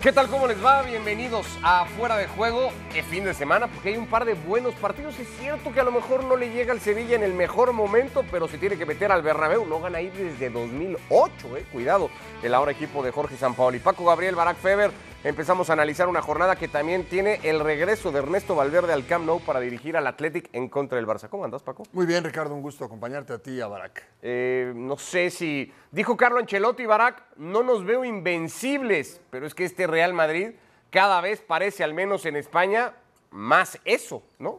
¿Qué tal? ¿Cómo les va? Bienvenidos a Fuera de Juego, el fin de semana, porque hay un par de buenos partidos. Es cierto que a lo mejor no le llega al Sevilla en el mejor momento, pero se tiene que meter al Bernabéu. No gana ahí desde 2008, eh. Cuidado, el ahora equipo de Jorge Sampaoli. Paco Gabriel, Barack Feber, empezamos a analizar una jornada que también tiene el regreso de Ernesto Valverde al Camp Nou para dirigir al Athletic en contra del Barça. ¿Cómo andas, Paco? Muy bien, Ricardo, un gusto acompañarte a ti y a Barack. Eh, no sé si. Dijo Carlo Ancelotti, Barack, no nos veo invencibles, pero es que este Real Madrid cada vez parece, al menos en España, más eso, ¿no?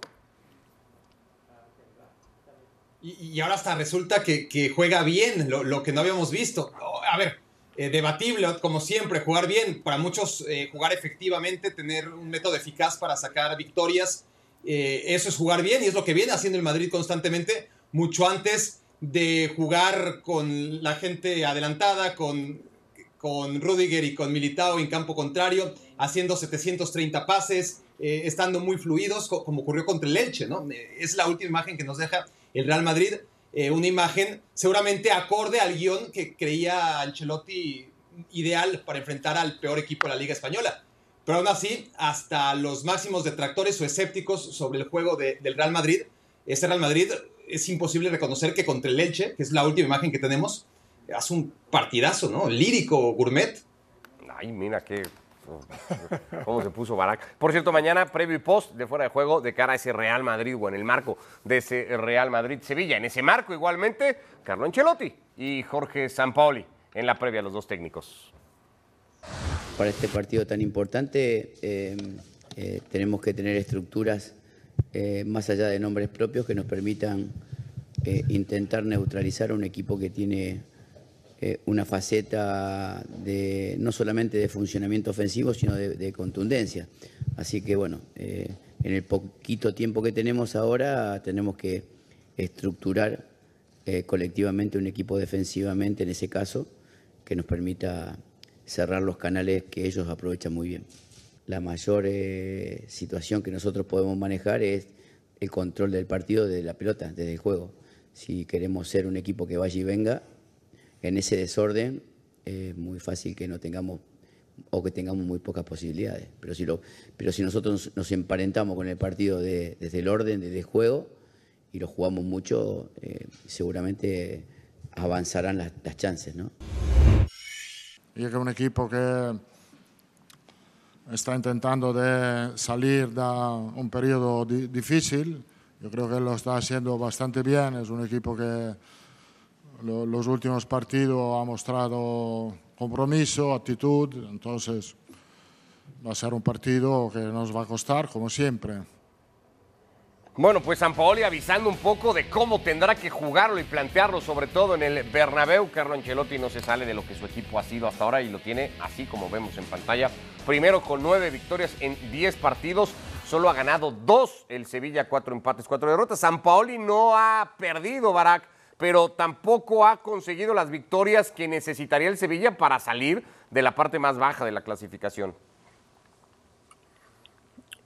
Y, y ahora hasta resulta que, que juega bien, lo, lo, que no habíamos visto. A ver, eh, debatible, como siempre, jugar bien. Para muchos, eh, jugar efectivamente, tener un método eficaz para sacar victorias, eh, eso es jugar bien y es lo que viene haciendo el Madrid constantemente, mucho antes de jugar con la gente adelantada, con, con Rudiger y con Militao en campo contrario, haciendo 730 pases, estando muy fluidos, como ocurrió contra el Elche, ¿no? es la última imagen que nos deja el Real Madrid eh, una imagen seguramente acorde al guion que creía Ancelotti ideal para enfrentar al peor equipo de la Liga Española. Pero aún así, hasta los máximos detractores o escépticos sobre el juego de, del Real Madrid, ese Real Madrid es imposible reconocer que contra el Elche, que es la última imagen que tenemos, hace un partidazo, ¿no? Lírico, gourmet. Ay, mira qué ¿Cómo se puso Barak? Por cierto, mañana previo y post de fuera de juego de cara a ese Real Madrid o en el marco de ese Real Madrid-Sevilla. En ese marco igualmente, Carlo Ancelotti y Jorge Sampaoli en la previa los dos técnicos. Para este partido tan importante eh, eh, tenemos que tener estructuras eh, más allá de nombres propios que nos permitan intentar neutralizar a un equipo que tiene eh, una faceta de no solamente de funcionamiento ofensivo, sino de, de contundencia. Así que bueno, eh, en el poquito tiempo que tenemos ahora tenemos que estructurar eh, colectivamente un equipo defensivamente, en ese caso, que nos permita cerrar los canales que ellos aprovechan muy bien. La mayor eh, situación que nosotros podemos manejar es el control del partido de la pelota, desde el juego. Si queremos ser un equipo que vaya y venga, en ese desorden es muy fácil que no tengamos o que tengamos muy pocas posibilidades. Pero si, lo, pero si nosotros nos, emparentamos con el partido de, desde el orden, desde el juego, y lo jugamos mucho, eh, seguramente avanzarán las, las chances, ¿no? Y es un equipo que está intentando de salir de un periodo di difícil. Yo creo que lo está haciendo bastante bien. Es un equipo que lo, los últimos partidos ha mostrado compromiso, actitud. Entonces va a ser un partido que nos va a costar, como siempre. Bueno, pues Sampaoli avisando un poco de cómo tendrá que jugarlo y plantearlo, sobre todo en el Bernabéu. Carlo Ancelotti no se sale de lo que su equipo ha sido hasta ahora y lo tiene así como vemos en pantalla. Primero con nueve victorias en diez partidos, solo ha ganado dos el Sevilla, cuatro empates, cuatro derrotas. Sampaoli no ha perdido, Barak, pero tampoco ha conseguido las victorias que necesitaría el Sevilla para salir de la parte más baja de la clasificación.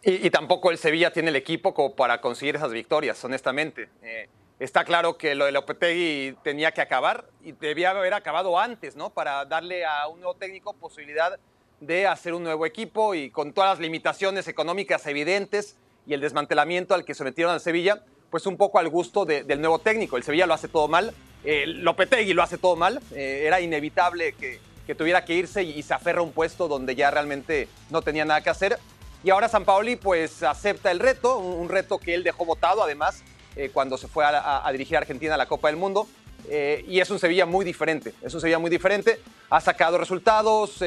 Y, tampoco el Sevilla tiene el equipo como para conseguir esas victorias, honestamente. Eh, está claro que lo de Lopetegui tenía que acabar y debía haber acabado antes, ¿no? Para darle a un nuevo técnico posibilidad de hacer un nuevo equipo y con todas las limitaciones económicas evidentes y el desmantelamiento al que sometieron al Sevilla, pues un poco al gusto de, del nuevo técnico. El Sevilla lo hace todo mal, eh, Lopetegui lo hace todo mal, eh, era inevitable que, que, tuviera que irse y, se aferra a un puesto donde ya realmente no tenía nada que hacer y ahora San Paoli pues acepta el reto, un, reto que él dejó votado además eh, cuando se fue a, a, dirigir a Argentina a la Copa del Mundo. Eh, y es un Sevilla muy diferente, es un Sevilla muy diferente. Ha sacado resultados,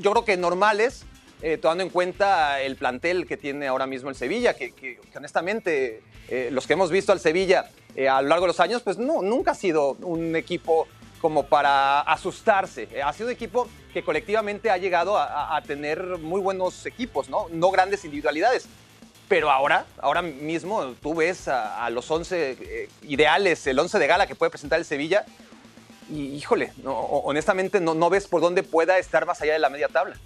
yo creo que normales eh, tomando en cuenta el plantel que tiene ahora mismo el Sevilla, que, que- que honestamente eh, los que hemos visto al Sevilla eh, a lo largo de los años, pues no, nunca ha sido un equipo como para asustarse. Eh, ha sido un equipo que colectivamente ha llegado a, a- tener muy buenos equipos, ¿no? No grandes individualidades. Pero ahora, ahora mismo tú ves a, a los 11 eh, ideales, el 11 de gala que puede presentar el Sevilla, y híjole, no, honestamente no, no ves por dónde pueda estar más allá de la media tabla.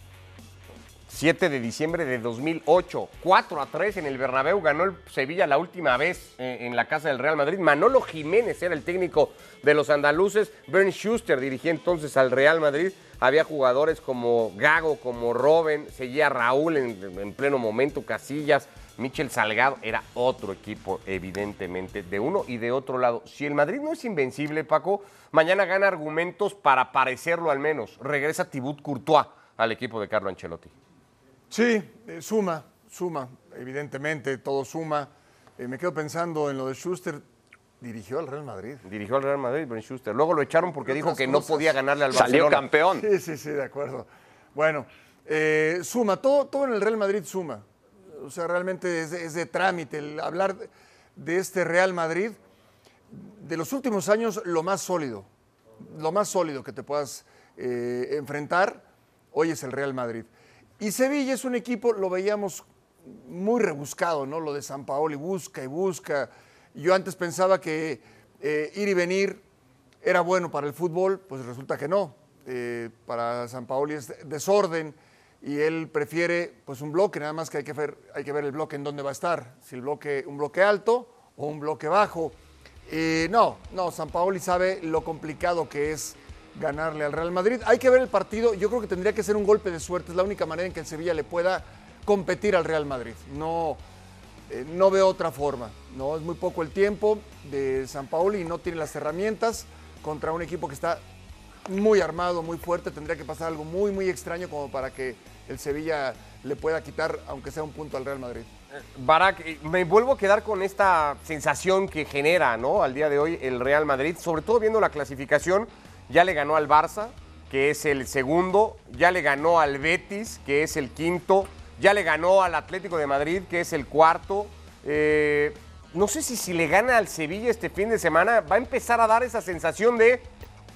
7 de diciembre de 2008, 4 a 3 en el Bernabéu, ganó el Sevilla la última vez en la casa del Real Madrid. Manolo Jiménez era el técnico de los andaluces, Bernd Schuster dirigía entonces al Real Madrid. Había jugadores como Gago, como Robben, seguía Raúl en, en pleno momento, Casillas, Michel Salgado. Era otro equipo, evidentemente, de uno y de otro lado. Si el Madrid no es invencible, Paco, mañana gana argumentos para parecerlo al menos. Regresa Thibaut Courtois al equipo de Carlo Ancelotti. Sí, eh, suma, suma, evidentemente, todo suma. Eh, me quedo pensando en lo de Schuster, dirigió al Real Madrid. Dirigió al Real Madrid, Ben Schuster. Luego lo echaron porque dijo que no podía ganarle al Salió Barcelona. campeón. Sí, sí, sí, de acuerdo. Bueno, eh, suma, todo, todo en el Real Madrid suma. O sea, realmente es de, es de trámite el hablar de, de este Real Madrid, de los últimos años, lo más sólido, lo más sólido que te puedas eh, enfrentar, hoy es el Real Madrid. Y Sevilla es un equipo, lo veíamos muy rebuscado, ¿no? Lo de San Paolo busca y busca. Yo antes pensaba que eh, ir y venir era bueno para el fútbol, pues resulta que no. Eh, para San Paoli es desorden y él prefiere pues un bloque, nada más que hay que ver, el bloque en dónde va a estar, si bloque, un bloque alto o un bloque bajo. Eh, no, no, San Paoli sabe lo complicado que es ganarle al Real Madrid. Hay que ver el partido, yo creo que tendría que ser un golpe de suerte, es la única manera en que el Sevilla le pueda competir al Real Madrid. No, eh, no veo otra forma. No es muy poco el tiempo de San Paoli y no tiene las herramientas contra un equipo que está muy armado, muy fuerte. Tendría que pasar algo muy, muy extraño como para que el Sevilla le pueda quitar, aunque sea un punto al Real Madrid. Barak, eh, me vuelvo a quedar con esta sensación que genera, ¿no? Al día de hoy el Real Madrid, sobre todo viendo la clasificación, ya le ganó al Barça, que es el segundo, ya le ganó al Betis, que es el quinto, ya le ganó al Atlético de Madrid, que es el cuarto. Eh, no sé si si le gana al Sevilla este fin de semana va a empezar a dar esa sensación de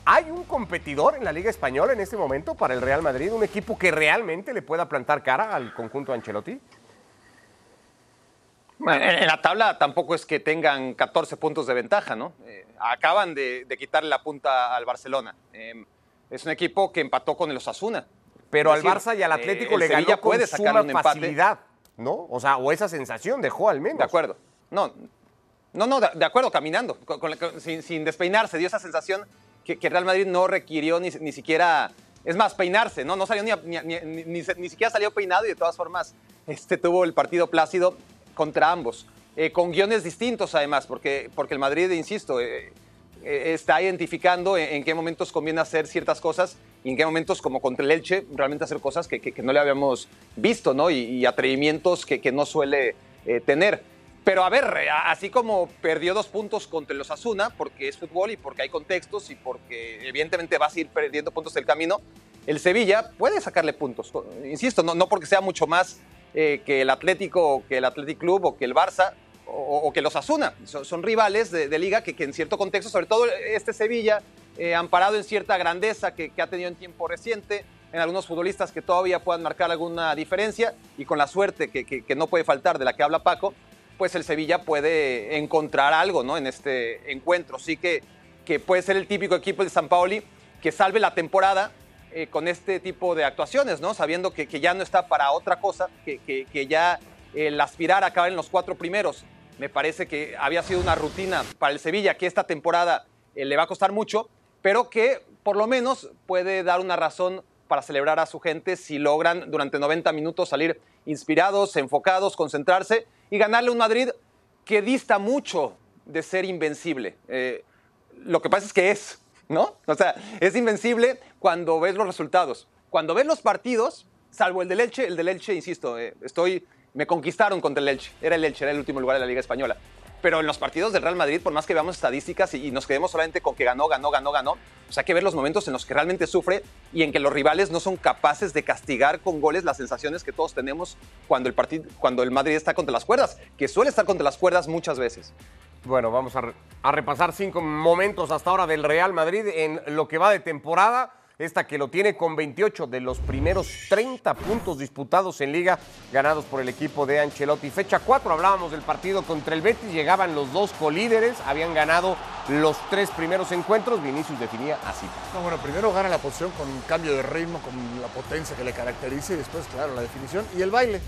¿Hay un competidor en la Liga Española en este momento para el Real Madrid? ¿Un equipo que realmente le pueda plantar cara al conjunto Ancelotti? Bueno, en la tabla tampoco es que tengan 14 puntos de ventaja, ¿no? Eh, acaban de, de quitarle la punta al Barcelona. Eh, es un equipo que empató con el Osasuna. Pero al Barça y al eh, Atlético el le ganó con puede un empate. facilidad, ¿no? O sea, o esa sensación dejó al menos. De acuerdo. No, no, no, de, de acuerdo, caminando, con- con- con- sin, sin despeinarse. Dio esa sensación que, que Real Madrid no requirió ni, ni siquiera. Es más, peinarse, ¿no? No salió ni, a- ni, ni- ni- ni se- ni siquiera salió peinado y de todas formas este, tuvo el partido plácido contra ambos. Eh, con guiones distintos, además, porque, porque el Madrid, insisto, eh, eh, está identificando en, qué momentos conviene hacer ciertas cosas y en qué momentos, como contra el Elche, realmente hacer cosas que, no le habíamos visto, ¿no? Y, atrevimientos que, no suele tener. Pero a ver, así como perdió dos puntos contra los Asuna, porque es fútbol y porque hay contextos y porque evidentemente vas a ir perdiendo puntos del camino, el Sevilla puede sacarle puntos. Insisto, no, no porque sea mucho más eh, que el Atlético, que el Athletic Club o que el Barça o, que los Asuna. Son, rivales de, liga que, en cierto contexto, sobre todo este Sevilla, eh, amparado en cierta grandeza que, ha tenido en tiempo reciente, en algunos futbolistas que todavía puedan marcar alguna diferencia y con la suerte que no puede faltar de la que habla Paco, pues el Sevilla puede encontrar algo ¿no? en este encuentro. Sí que, que puede ser el típico equipo de San Paoli que salve la temporada eh, con este tipo de actuaciones, ¿no? sabiendo que, ya no está para otra cosa, que ya el aspirar a acabar en los cuatro primeros me parece que había sido una rutina para el Sevilla que esta temporada eh, le va a costar mucho, pero que por lo menos puede dar una razón para celebrar a su gente si logran durante 90 minutos salir inspirados, enfocados, concentrarse y ganarle un Madrid que dista mucho de ser invencible. Eh, lo que pasa es que es, ¿no? O sea, es invencible cuando ves los resultados. Cuando ves los partidos, salvo el del Elche, el del Elche, insisto, eh, estoy, me conquistaron contra el Elche. Era el Elche, era el último lugar de la Liga Española. Pero en los partidos del Real Madrid, por más que veamos estadísticas y, nos quedemos solamente con que ganó, ganó, ganó, ganó, pues hay que ver los momentos en los que realmente sufre y en que los rivales no son capaces de castigar con goles las sensaciones que todos tenemos cuando el, cuando el Madrid está contra las cuerdas, que suele estar contra las cuerdas muchas veces. Bueno, vamos a repasar cinco momentos hasta ahora del Real Madrid en lo que va de temporada. Esta que lo tiene con 28 de los primeros 30 puntos disputados en liga ganados por el equipo de Ancelotti. Fecha 4, hablábamos del partido contra el Betis, llegaban los dos colíderes, habían ganado los tres primeros encuentros, Vinicius definía así. No, bueno, primero gana la posición con un cambio de ritmo, con la potencia que le caracteriza y después, claro, la definición y el baile.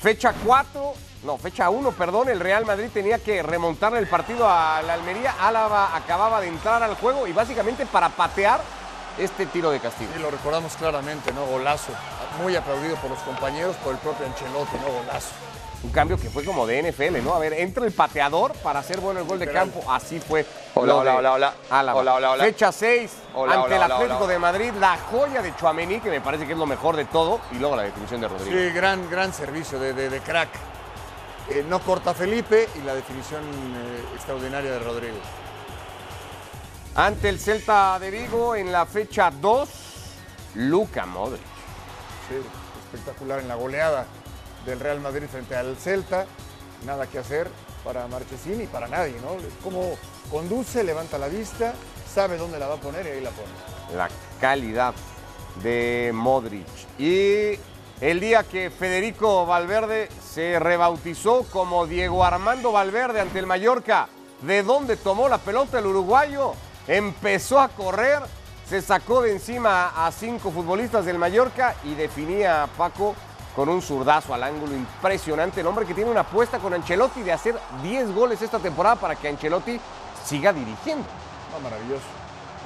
Fecha 4, no, fecha 1, perdón, el Real Madrid tenía que remontarle el partido a la Almería. Álava acababa de entrar al juego y básicamente para patear este tiro de castigo. Y lo recordamos claramente, ¿no? Golazo. Muy aplaudido por los compañeros, por el propio Ancelotti, ¿no? Golazo. Un cambio que fue como de NFL, ¿no? A ver, entra el pateador para hacer bueno el gol de campo. Así fue. Hola, hola, hola, hola. Álava. Hola, hola, hola. Fecha 6 Hola, ante hola, el Atlético hola. de Madrid, la joya de Chuamení, que me parece que es lo mejor de todo, y luego la definición de Rodríguez. Sí, gran, gran servicio de, de- de crack. Eh, no corta Felipe y la definición eh, extraordinaria de Rodrigo. Ante el Celta de Vigo en la fecha 2, Luca Modric. Sí, espectacular en la goleada del Real Madrid frente al Celta. Nada que hacer para Marchesín y para nadie, ¿no? Como conduce, levanta la vista, sabe dónde la va a poner y ahí la pone. la calidad de Modric. Y el día que Federico Valverde se rebautizó como Diego Armando Valverde ante el Mallorca, ¿de dónde tomó la pelota el uruguayo? Empezó a correr, se sacó de encima a cinco futbolistas del Mallorca y definía a Paco con un zurdazo al ángulo impresionante. El hombre que tiene una apuesta con Ancelotti de hacer 10 goles esta temporada para que Ancelotti siga dirigiendo. No, maravilloso,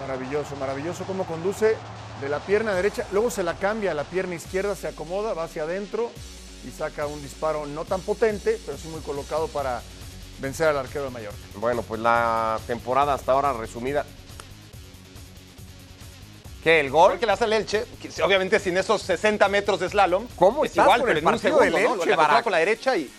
maravilloso, maravilloso cómo conduce de la pierna derecha, luego se la cambia a la pierna izquierda, se acomoda, va hacia adentro y saca un disparo no tan potente, pero sí muy colocado para vencer al arquero de Mallorca. Bueno, pues la temporada hasta ahora resumida. ¿Qué? ¿El Gol que le hace el Elche, obviamente sin esos 60 metros de slalom. ¿Cómo es estás igual, con pero el en un segundo, del ¿no? Elche, La tocaba Barak? con la derecha y,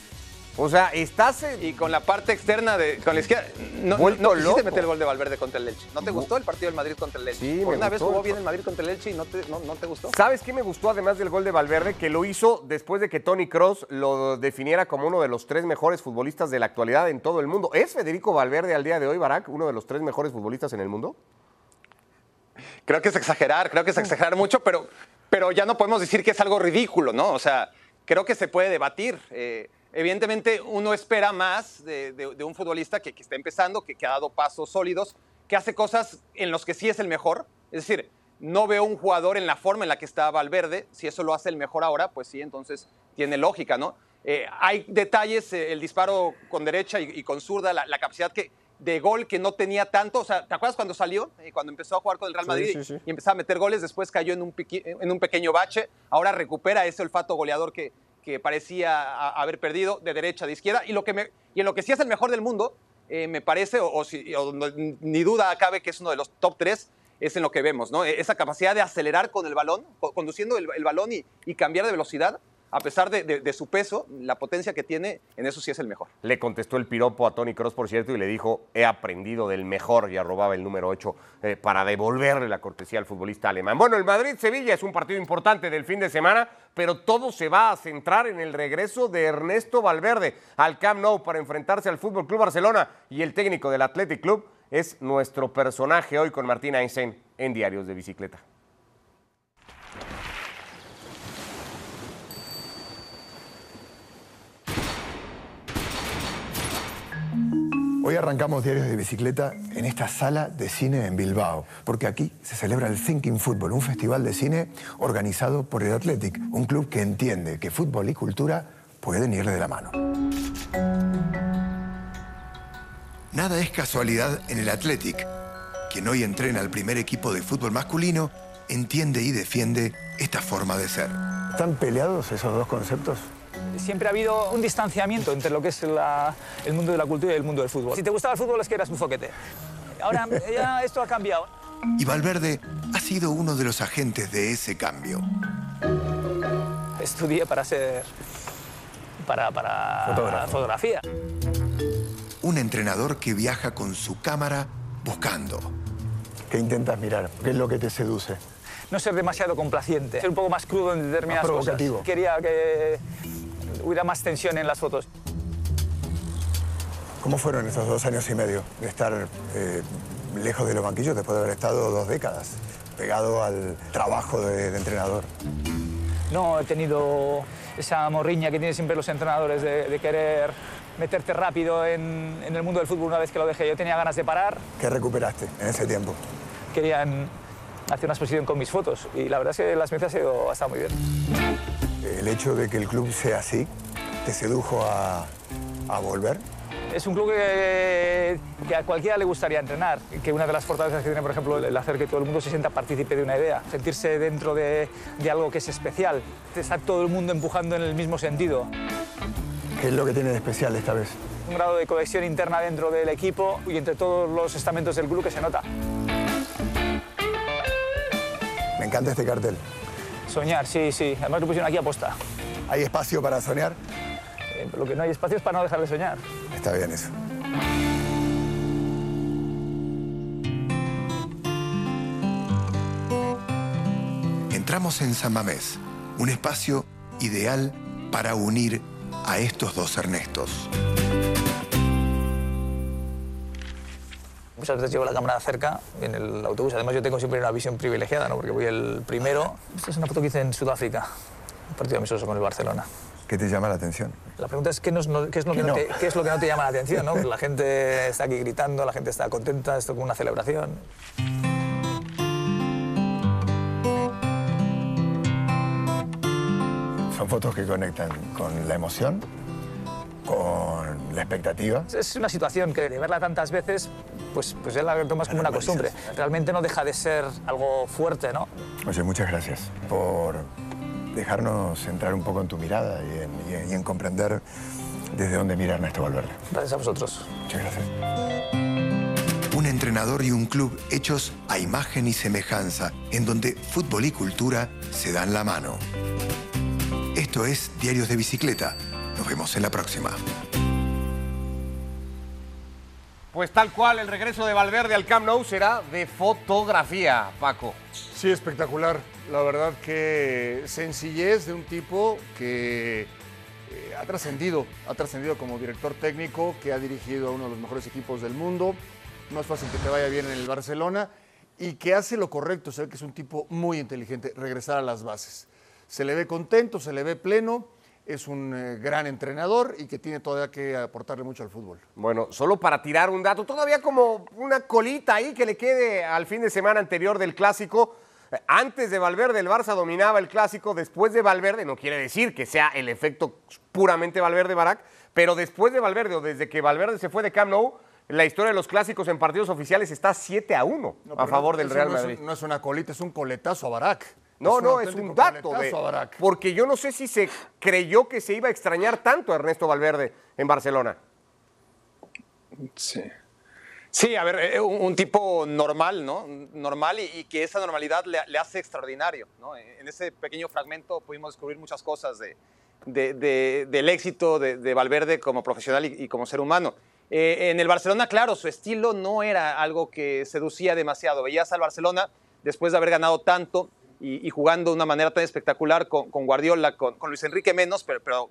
O sea, estás en... y con la parte externa de con la izquierda. No, Vuelto no quisiste loco. meter el gol de Valverde contra el Elche. ¿No te gustó el partido del Madrid contra el Elche? Sí, Por me una vez jugó bien el Madrid contra el Elche y no te, no, no te gustó. ¿Sabes qué me gustó además del gol de Valverde? Que lo hizo después de que Tony Cross lo definiera como uno de los tres mejores futbolistas de la actualidad en todo el mundo. ¿Es Federico Valverde al día de hoy, Barak, uno de los tres mejores futbolistas en el mundo? Creo que es exagerar, creo que es exagerar mucho, pero, pero ya no podemos decir que es algo ridículo, ¿no? O sea, creo que se puede debatir. Eh, evidentemente, uno espera más de, de- de un futbolista que, que está empezando, que, que ha dado pasos sólidos, que hace cosas en los que sí es el mejor. Es decir, no veo un jugador en la forma en la que está Valverde. Si eso lo hace el mejor ahora, pues sí, entonces tiene lógica, ¿no? Eh, hay detalles, eh, el disparo con derecha y, y con zurda, la, la capacidad que, de gol que no tenía tanto. O sea, ¿te acuerdas cuando salió? Eh, cuando empezó a jugar con el Real Madrid sí, sí. y empezaba a meter goles, después cayó en un, piqui- en un pequeño bache. Ahora recupera ese olfato goleador que, que parecía haber perdido de derecha a de izquierda. Y, lo que me- y en lo que sí es el mejor del mundo, eh, me parece, o, si- o ni duda cabe que es uno de los top tres, es en lo que vemos, ¿no? Esa capacidad de acelerar con el balón, co- conduciendo el, balón y cambiar de velocidad, a pesar de, su peso, la potencia que tiene, en eso sí es el mejor. Le contestó el piropo a Tony Cross, por cierto, y le dijo, he aprendido del mejor, y arrobaba el número 8 eh, para devolverle la cortesía al futbolista alemán. Bueno, el Madrid-Sevilla es un partido importante del fin de semana, pero todo se va a centrar en el regreso de Ernesto Valverde al Camp Nou para enfrentarse al Fútbol Club Barcelona, y el técnico del Athletic Club es nuestro personaje hoy con Martín Einstein en Diarios de Bicicleta. Hoy arrancamos Diarios de Bicicleta en esta sala de cine en Bilbao, porque aquí se celebra el Thinking Football, un festival de cine organizado por el Athletic, un club que entiende que fútbol y cultura pueden ir de la mano. Nada es casualidad en el Athletic. Quien hoy entrena al primer equipo de fútbol masculino entiende y defiende esta forma de ser. ¿Están peleados esos dos conceptos? Siempre ha habido un distanciamiento entre lo que es la- el mundo de la cultura y el mundo del fútbol. Si te gustaba el fútbol es que eras un zoquete. Ahora ya esto ha cambiado. Y Valverde ha sido uno de los agentes de ese cambio. Estudié para ser... para, para Fotógrafo. fotografía. un entrenador que viaja con su cámara buscando. ¿Qué intentas mirar? ¿Qué es lo que te seduce? No ser demasiado complaciente, ser un poco más crudo en determinadas Más cosas. provocativo. Quería que hubiera más tensión en las fotos. ¿Cómo fueron estos dos años y medio de estar eh, lejos de los banquillos después de haber estado dos décadas pegado al trabajo de, de entrenador? No he tenido esa morriña que tienen siempre los entrenadores de, de querer meterte rápido en, en el mundo del fútbol una vez que lo dejé. Yo tenía ganas de parar, ¿Qué recuperaste en ese tiempo? querían hacer una exposición con mis fotos y la verdad es que la experiencia ha sido hasta muy bien. ¿El hecho de que el club sea así te sedujo a, a volver? Es un club que, que a cualquiera le gustaría entrenar, que una de las fortalezas que tiene, por ejemplo, el hacer que todo el mundo se sienta partícipe de una idea, sentirse dentro de, de algo que es especial, está todo el mundo empujando en el mismo sentido. ¿Qué es lo que tiene de especial esta vez? Un grado de cohesión interna dentro del equipo y entre todos los estamentos del club que se nota. Me encanta este cartel. Soñar, sí, sí. Además lo pusieron aquí a posta. ¿Hay espacio para soñar? Eh, lo que no hay espacio es para no dejar de soñar. Está bien eso. Entramos en San Mamés, un espacio ideal para unir a estos dos Ernestos. Muchas veces llevo la cámara cerca en el autobús. Además, yo tengo siempre una visión privilegiada, ¿no? porque voy el primero. Esta es una foto que hice en Sudáfrica, un partido amistoso con el Barcelona. ¿Qué te llama la atención? La pregunta es qué, nos- no- qué es, lo que no no. te, qué es lo que no te llama la atención. ¿no? La gente está aquí gritando, la gente está contenta, esto como una celebración. Son fotos que conectan con la emoción, con la expectativa. Es una situación que de verla tantas veces, pues, pues ya la tomas como una costumbre. Realmente no deja de ser algo fuerte, ¿no? Oye, muchas gracias por dejarnos entrar un poco en tu mirada y en, y en- y en comprender desde dónde mira Ernesto Valverde. Gracias a vosotros. Muchas gracias. Un entrenador y un club hechos a imagen y semejanza, en donde fútbol y cultura se dan la mano. Esto es Diarios de Bicicleta. Nos vemos en la próxima. Pues tal cual, el regreso de Valverde al Camp Nou será de fotografía, Paco. Sí, espectacular. La verdad que sencillez de un tipo que eh, ha trascendido, ha trascendido como director técnico, que ha dirigido a uno de los mejores equipos del mundo. No es fácil que te vaya bien en el Barcelona y que hace lo correcto. Se ve que es un tipo muy inteligente, regresar a las bases. Se le ve contento, se le ve pleno, es un eh, gran entrenador y que tiene todavía que aportarle mucho al fútbol. Bueno, solo para tirar un dato, todavía como una colita ahí que le quede al fin de semana anterior del clásico. Antes de Valverde, el Barça dominaba el clásico. Después de Valverde, no quiere decir que sea el efecto puramente Valverde-Barack, pero después de Valverde o desde que Valverde se fue de Camp Nou, la historia de los clásicos en partidos oficiales está 7 a 1 No, a favor del Real no es- Madrid. no es una colita, es un coletazo a Barak. No, no, es un dato. de- porque yo no sé si se creyó que se iba a extrañar tanto a Ernesto Valverde en Barcelona. Sí. Sí, a ver, eh, un, un tipo normal, ¿no? Normal y, y que esa normalidad le, le hace extraordinario, ¿no? En ese pequeño fragmento pudimos descubrir muchas cosas de, de- de- del éxito de, de Valverde como profesional y, y como ser humano. Eh, en el Barcelona, claro, su estilo no era algo que seducía demasiado. Veías al Barcelona, después de haber ganado tanto y, y jugando de una manera tan espectacular con, con Guardiola, con, con Luis Enrique menos, pero, pero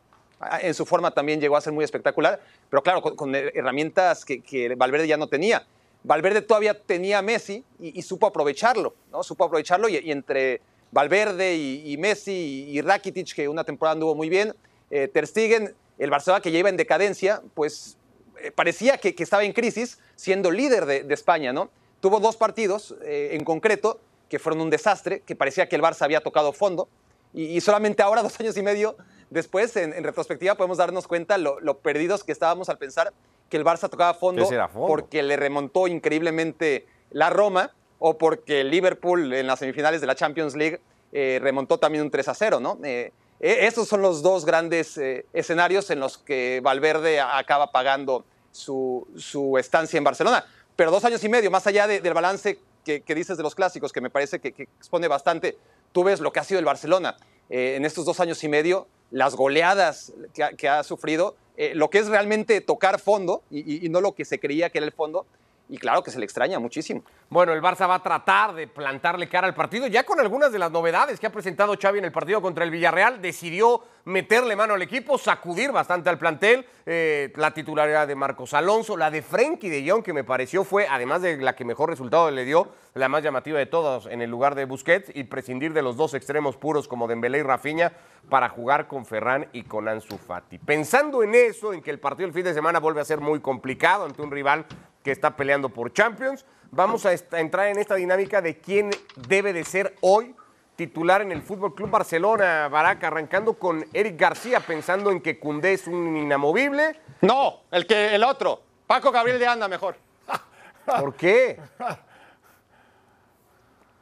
en su forma también llegó a ser muy espectacular, pero claro, con, con herramientas que, que Valverde ya no tenía. Valverde todavía tenía a Messi y, y supo aprovecharlo, ¿no? Supo aprovecharlo y, y entre Valverde y, Messi y Rakitic, que una temporada anduvo muy bien, eh, Ter Stegen, el Barcelona que ya iba en decadencia, pues eh, parecía que, que estaba en crisis siendo líder de, de España, ¿no? Tuvo dos partidos eh, en concreto que fueron un desastre, que parecía que el Barça había tocado fondo, y, y solamente ahora, dos años y medio después, en, en retrospectiva, podemos darnos cuenta lo, lo perdidos que estábamos al pensar que el Barça tocaba fondo, porque le remontó increíblemente la Roma o porque el Liverpool en las semifinales de la Champions League eh, remontó también un 3 a 0, ¿no? Eh, eh, estos son los dos grandes eh, escenarios en los que Valverde acaba pagando su, su estancia en Barcelona. Pero dos años y medio, más allá de- del balance que, dices de los clásicos, que me parece que, expone bastante, tú ves lo que ha sido el Barcelona eh, en estos dos años y medio, las goleadas que ha, que ha sufrido, eh, lo que es realmente tocar fondo y, y no lo que se creía que era el fondo. Y claro que se le extraña muchísimo. Bueno, el Barça va a tratar de plantarle cara al partido, ya con algunas de las novedades que ha presentado Xavi en el partido contra el Villarreal. Decidió meterle mano al equipo, sacudir bastante al plantel. Eh, la titularidad de Marcos Alonso, la de Frenkie de Jong, que me pareció fue, además de la que mejor resultado le dio, la más llamativa de todas en el lugar de Busquets, y prescindir de los dos extremos puros como Dembélé y Rafinha para jugar con Ferran y con Ansu Fati. Pensando en eso, en que el partido del fin de semana vuelve a ser muy complicado ante un rival que está peleando por Champions. Vamos a, entrar en esta dinámica de quién debe de ser hoy titular en el Fútbol Club Barcelona, Baraca, arrancando con Eric García, pensando en que Cundé es un inamovible. No, el que el otro. Paco Gabriel de Anda mejor. ¿Por qué?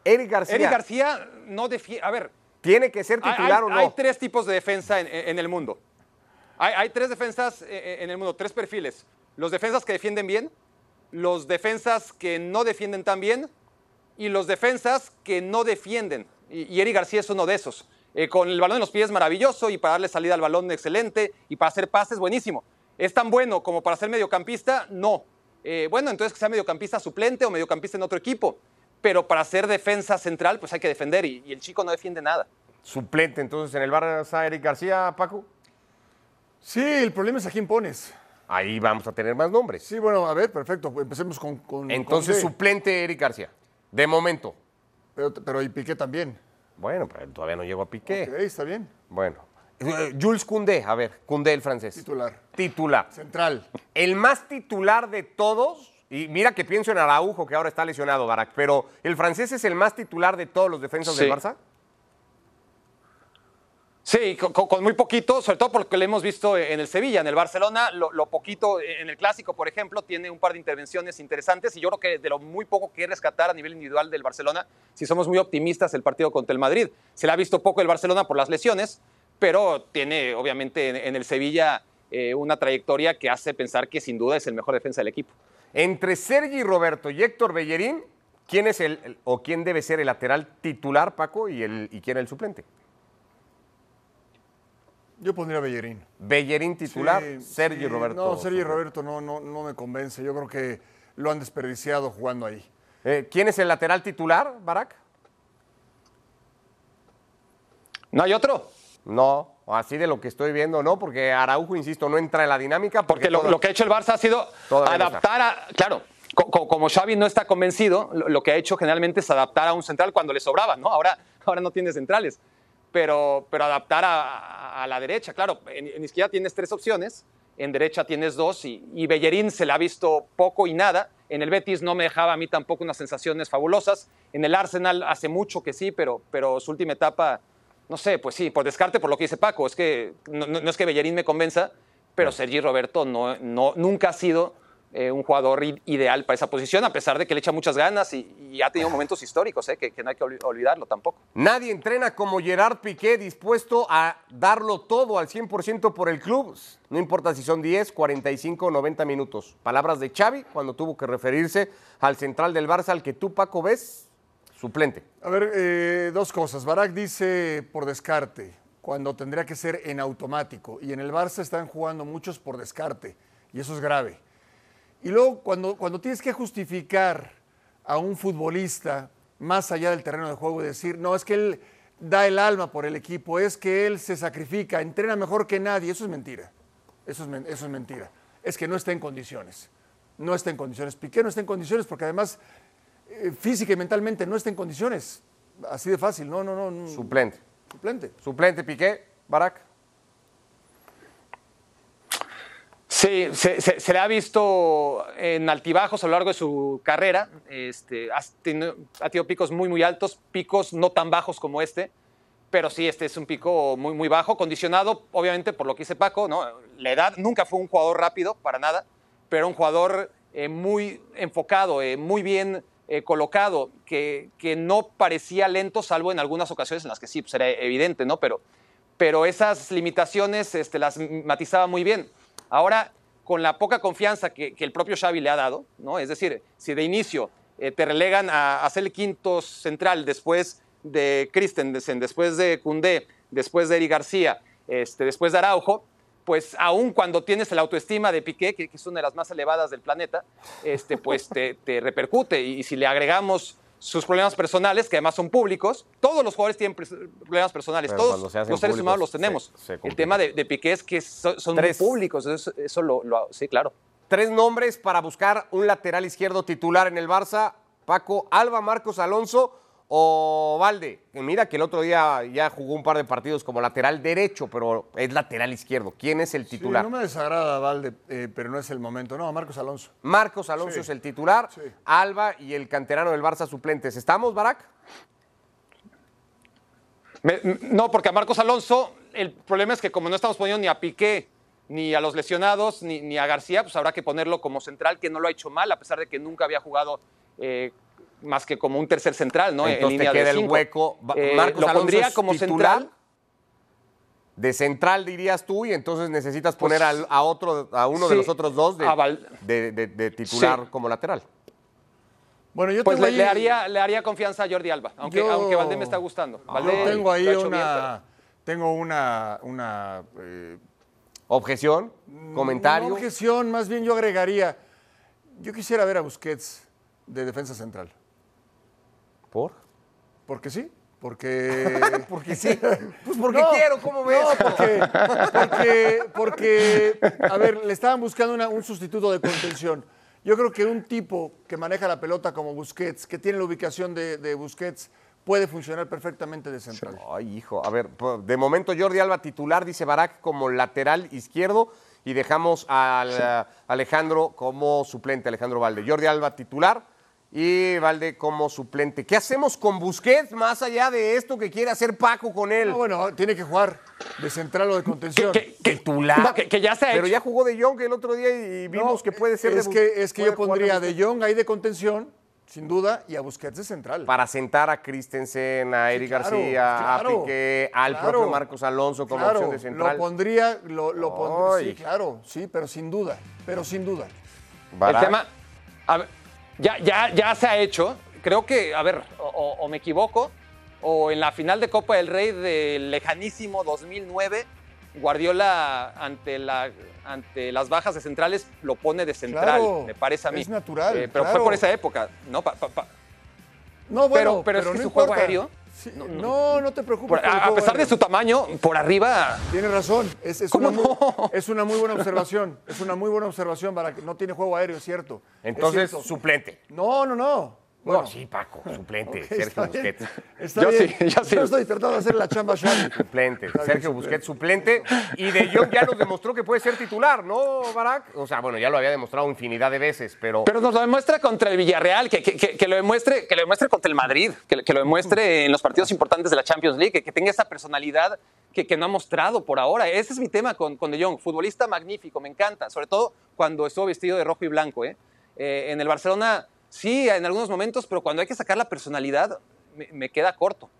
Eric García. Eric García no defiende. A ver. ¿Tiene que ser titular o no? Hay tres tipos de defensa en, el mundo. Hay, hay, tres defensas eh, eh, en el mundo, tres perfiles. Los defensas que defienden bien, los defensas que no defienden tan bien y los defensas que no defienden. Y, Eric García es uno de esos. Eh, con el balón en los pies maravilloso y para darle salida al balón excelente y para hacer pases buenísimo. ¿Es tan bueno como para ser mediocampista? No. Eh, bueno, entonces que sea mediocampista suplente o mediocampista en otro equipo. Pero para ser defensa central, pues hay que defender y, y el chico no defiende nada. Suplente entonces en el Barça Eric García, Paco. Sí, el problema es a quién pones. Ahí vamos a tener más nombres. Sí, bueno, a ver, perfecto. Empecemos con. Entonces, suplente Eric García. De momento. Pero, pero y Piqué también. Bueno, pero todavía no llegó a Piqué. Ok, está bien. Bueno. Eh, Jules Koundé, a ver, Koundé el francés. Titular. Titular. Central. El más titular de todos, y mira que pienso en Araujo, que ahora está lesionado, Barak, pero ¿el francés es el más titular de todos los defensas del Barça? Sí, con, muy poquito, sobre todo porque lo hemos visto en el Sevilla, en el Barcelona, lo, poquito, en el Clásico, por ejemplo, tiene un par de intervenciones interesantes y yo creo que de lo muy poco que rescatar a nivel individual del Barcelona, si somos muy optimistas, el partido contra el Madrid. Se le ha visto poco el Barcelona por las lesiones, pero tiene obviamente en, el Sevilla eh, una trayectoria que hace pensar que sin duda es el mejor defensa del equipo. Entre Sergi Roberto y Héctor Bellerín, ¿quién es el, o quién debe ser el lateral titular, Paco, y, el, y quién es el suplente? Yo pondría Bellerín. Bellerín titular, Sergio Roberto. No, Sergio Roberto no, no, no me convence. Yo creo que lo han desperdiciado jugando ahí. Eh, ¿Quién es el lateral titular, Barak? ¿No hay otro? No, así de lo que estoy viendo, no, porque Araujo, insisto, no entra en la dinámica. Porque, lo, que ha hecho el Barça ha sido adaptar a. Claro, como Xavi no está convencido, lo, que ha hecho generalmente es adaptar a un central cuando le sobraba, ¿no? Ahora, ahora no tiene centrales pero, pero adaptar a, la derecha. Claro, en, izquierda tienes tres opciones, en derecha tienes dos y, Bellerín se le ha visto poco y nada. En el Betis no me dejaba a mí tampoco unas sensaciones fabulosas. En el Arsenal hace mucho que sí, pero, pero su última etapa, no sé, pues sí, por descarte, por lo que dice Paco, es que no, no es que Bellerín me convenza, pero Sergi Roberto no, no, nunca ha sido eh, un jugador ideal para esa posición, a pesar de que le echa muchas ganas y, ha tenido momentos históricos, eh, que, no hay que olvidarlo tampoco. Nadie entrena como Gerard Piqué dispuesto a darlo todo al 100% por el club. No importa si son 10, 45 90 minutos. Palabras de Xavi cuando tuvo que referirse al central del Barça, al que tú, Paco, ves suplente. A ver, eh, dos cosas. Barak dice por descarte, cuando tendría que ser en automático. Y en el Barça están jugando muchos por descarte. Y eso es grave. Y luego cuando, cuando tienes que justificar a un futbolista más allá del terreno de juego y decir, no, es que él da el alma por el equipo, es que él se sacrifica, entrena mejor que nadie, eso es mentira. Eso es, eso es mentira. Es que no está en condiciones. No está en condiciones. Piqué no está en condiciones porque además eh, física y mentalmente no está en condiciones. Así de fácil. No, no, no. Suplente. Suplente. Suplente, Piqué, Barak. Sí, se, le ha visto en altibajos a lo largo de su carrera. Este, ha, tenido, picos muy, muy altos, picos no tan bajos como este, pero sí, este es un pico muy, muy bajo, condicionado obviamente por lo que dice Paco, ¿no? La edad nunca fue un jugador rápido, para nada, pero un jugador eh, muy enfocado, eh, muy bien eh, colocado, que, que, no parecía lento, salvo en algunas ocasiones en las que sí, pues era evidente, ¿no? Pero, pero esas limitaciones este, las matizaba muy bien. Ahora, con la poca confianza que, el propio Xavi le ha dado, ¿no? Es decir, si de inicio eh, te relegan a, ser el quinto central después de Christensen, después de Cundé, después de Eri García, este, después de Araujo, pues aún cuando tienes la autoestima de Piqué, que, es una de las más elevadas del planeta, este, pues te repercute. Y, si le agregamos sus problemas personales, que además son públicos, todos los jugadores tienen problemas personales, Pero todos los seres públicos, humanos los tenemos. se- se El tema de, de Piqué es que so- son muy Tres. públicos, eso, eso lo, lo- sí, claro. Tres nombres para buscar un lateral izquierdo titular en el Barça. Paco, Alba, Marcos Alonso o Valde. Que mira que el otro día ya jugó un par de partidos como lateral derecho, pero es lateral izquierdo. ¿Quién es el Sí, titular? no me desagrada Valde, eh, pero no es el momento. No, Marcos Alonso. Marcos Alonso Sí. es el titular, Sí. Alba y el canterano del Barça suplentes. ¿Estamos, Barak? Me- no, porque a Marcos Alonso, el problema es que como no estamos poniendo ni a Piqué, ni a los lesionados, ni, ni a García, pues habrá que ponerlo como central, que no lo ha hecho mal, a pesar de que nunca había jugado eh, más que como un tercer central, ¿no? en Entonces te línea de queda el hueco. Eh, Marcos lo Alonso pondría es como central. De central dirías tú y entonces necesitas Pues, poner a, otro, a uno de los otros dos de, a Val- de- de- de titular Sí. como lateral. Bueno, yo Pues tengo le, ahí, le haría, le haría confianza a Jordi Alba, aunque, Yo- aunque Valdé me está gustando. yo Valdé tengo ahí una, bien, tengo una, una eh, Objeción, comentario. No objeción, más bien yo agregaría. Yo quisiera ver a Busquets de defensa central. ¿Por? ¿Por qué sí? Porque. Porque sí. Pues porque No, quiero, ¿cómo ves? No, porque, porque, porque, a ver, le estaban buscando una- un sustituto de contención. Yo creo que un tipo que maneja la pelota como Busquets, que tiene la ubicación de, de Busquets, puede funcionar perfectamente de central. Ay, hijo. A ver, de momento Jordi Alba titular, dice Barak, como lateral izquierdo y dejamos al eh, Alejandro como suplente, Alejandro Valde. Jordi Alba titular y Valde como suplente. ¿Qué hacemos con Busquets más allá de esto que quiere hacer Paco con él? No, bueno, tiene que jugar de central o de contención. Que- que- titular. no, que- que ya se ha Pero hecho. ya jugó de Jong el otro día y vimos No, que puede ser es de que, es que yo pondría de. Jong ahí de contención, sin duda, y a Busquets de central. Para sentar a Christensen, a Eric claro, García, claro, a Piqué, al claro. propio Marcos Alonso como Claro, opción de central. Lo pondría, lo, lo pondría, sí, claro, sí, pero sin duda, pero sin duda. Barak. El tema, a ver, ya, ya, ya se ha hecho. Creo que, a ver, o, me equivoco, o en la final de Copa del Rey del lejanísimo 2009, Guardiola ante, la, ante las bajas de centrales lo pone de central, Claro, me parece a mí. es natural, Eh, pero claro. fue por esa época, ¿no? Pa- pa- pa- No, bueno, pero es que no su juego aéreo- Sí, no, no, te preocupes. por- a, pesar de su tamaño, por arriba. Tienes razón, es, es ¿Cómo una muy, no? es una muy buena observación, es una muy buena observación para que no tiene juego aéreo, es cierto. es Entonces, cierto. suplente. No, no, no. Bueno, no, sí, Paco, suplente. Sergio está bien, Busquets. Está Yo bien. sí, yo sí. estoy tratando de hacer la chamba Xavi. Suplente. Está bien, Sergio Busquets suplente. Y De Jong ya nos demostró que puede ser titular, ¿no, Barak? O sea, bueno, ya lo había demostrado infinidad de veces, pero. Pero nos lo demuestra contra el Villarreal, que, que- que- que lo, demuestre, que lo demuestre contra el Madrid, que, que lo demuestre en los partidos importantes de la Champions League, que, que tenga esa personalidad que, que no ha mostrado por ahora. Ese es mi tema con, con De Jong. Futbolista magnífico, me encanta, sobre todo cuando estuvo vestido de rojo y blanco. ¿eh? Eh, en el Barcelona, sí, en algunos momentos, pero cuando hay que sacar la personalidad, me, me queda corto.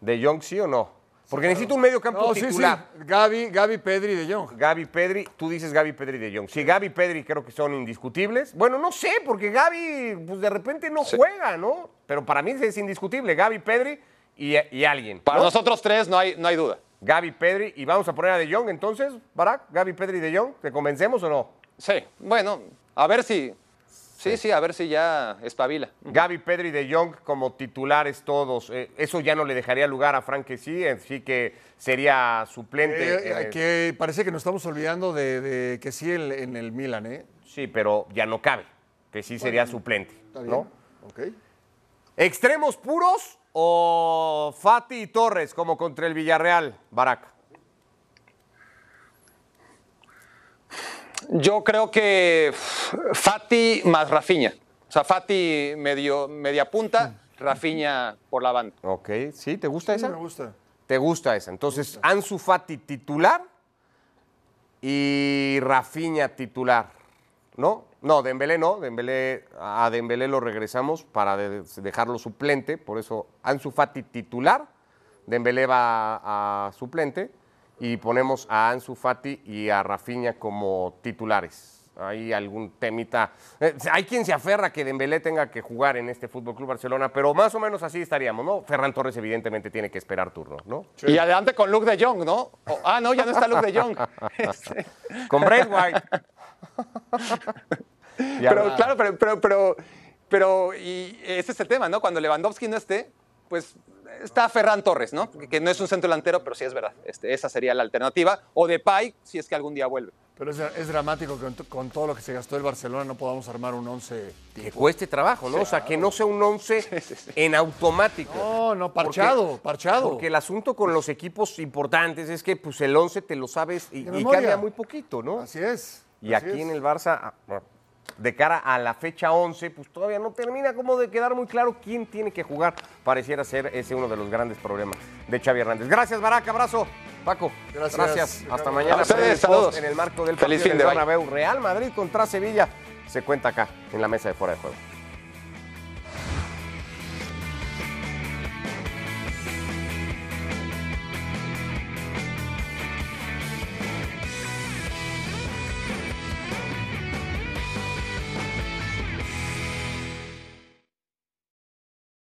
¿De Jong sí o no? Porque necesito un medio campo No, sí, sí. titular. Gaby, Gaby, Pedri de Jong. Gaby Pedri, tú dices Gaby Pedri de Jong. Sí, Gaby Pedri creo que son indiscutibles. Bueno, no sé, porque Gaby pues de repente no juega, ¿no? Pero para mí es indiscutible. Gaby Pedri y, y alguien. Para ¿no? nosotros tres no hay, no hay duda. Gaby Pedri y vamos a poner a De Jong entonces, Barak, Gaby Pedri de Jong, ¿te convencemos o no? Sí, bueno, a ver si... Sí, sí, a ver si ya espabila. Gaby Pedri de Jong como titulares todos. eh, eso ya no le dejaría lugar a Frank que sí, así que sería suplente. Eh, eh, que parece que nos estamos olvidando de, de que sí en, en el Milan, ¿eh? Sí, pero ya no cabe, que sí sería suplente. Está bien. ¿no? Ok. ¿Extremos puros o Fati y Torres como contra el Villarreal, Barak? Yo creo que Fati más Rafinha. O sea, Fati medio, media punta, Rafinha por la banda. Ok, ¿sí? ¿Te gusta Sí, esa? me gusta. ¿Te gusta esa? Entonces, Ansu Fati titular y Rafinha titular, ¿no? No, Dembélé no, Dembélé, a Dembélé lo regresamos para de- dejarlo suplente, por eso Ansu Fati titular, Dembélé va a suplente y ponemos a Ansu Fati y a Rafinha como titulares. hay algún temita. Eh, hay quien se aferra que Dembélé tenga que jugar en este Fútbol Club Barcelona, pero más o menos así estaríamos, ¿no? Ferran Torres evidentemente tiene que esperar turno, ¿no? Y adelante con Luke de Jong, ¿no? Ah, no, ya no está Luke de Jong. Este, Con. Ya pero claro, pero, pero, pero, pero, y ese es el tema, ¿no? Cuando Lewandowski no esté, pues está Ferran Torres, ¿no? Que, que no es un centro delantero, pero sí es verdad. Este, esa sería la alternativa. O de Pai, si es que algún día vuelve. Pero es, es dramático que con, con todo lo que se gastó el Barcelona no podamos armar un 11 Que cueste trabajo, ¿no? O sea, que no sea un 11 en automático. No, no, parchado, Porque- parchado. Porque el asunto con los equipos importantes es que pues el 11 te lo sabes y, y cambia muy poquito, ¿no? Así es. Y así aquí es. en el Barça, ah, bueno, de cara a la fecha 11, pues todavía no termina como de quedar muy claro quién tiene que jugar. Pareciera ser ese uno de los grandes problemas de Xavi Hernández. Gracias, Barack, abrazo. Paco, Gracias. Hasta mañana. A ustedes, saludos. En el marco del Feliz partido fin de. Bernabéu. Real Madrid contra Sevilla. Se cuenta acá, en la mesa de fuera de juego.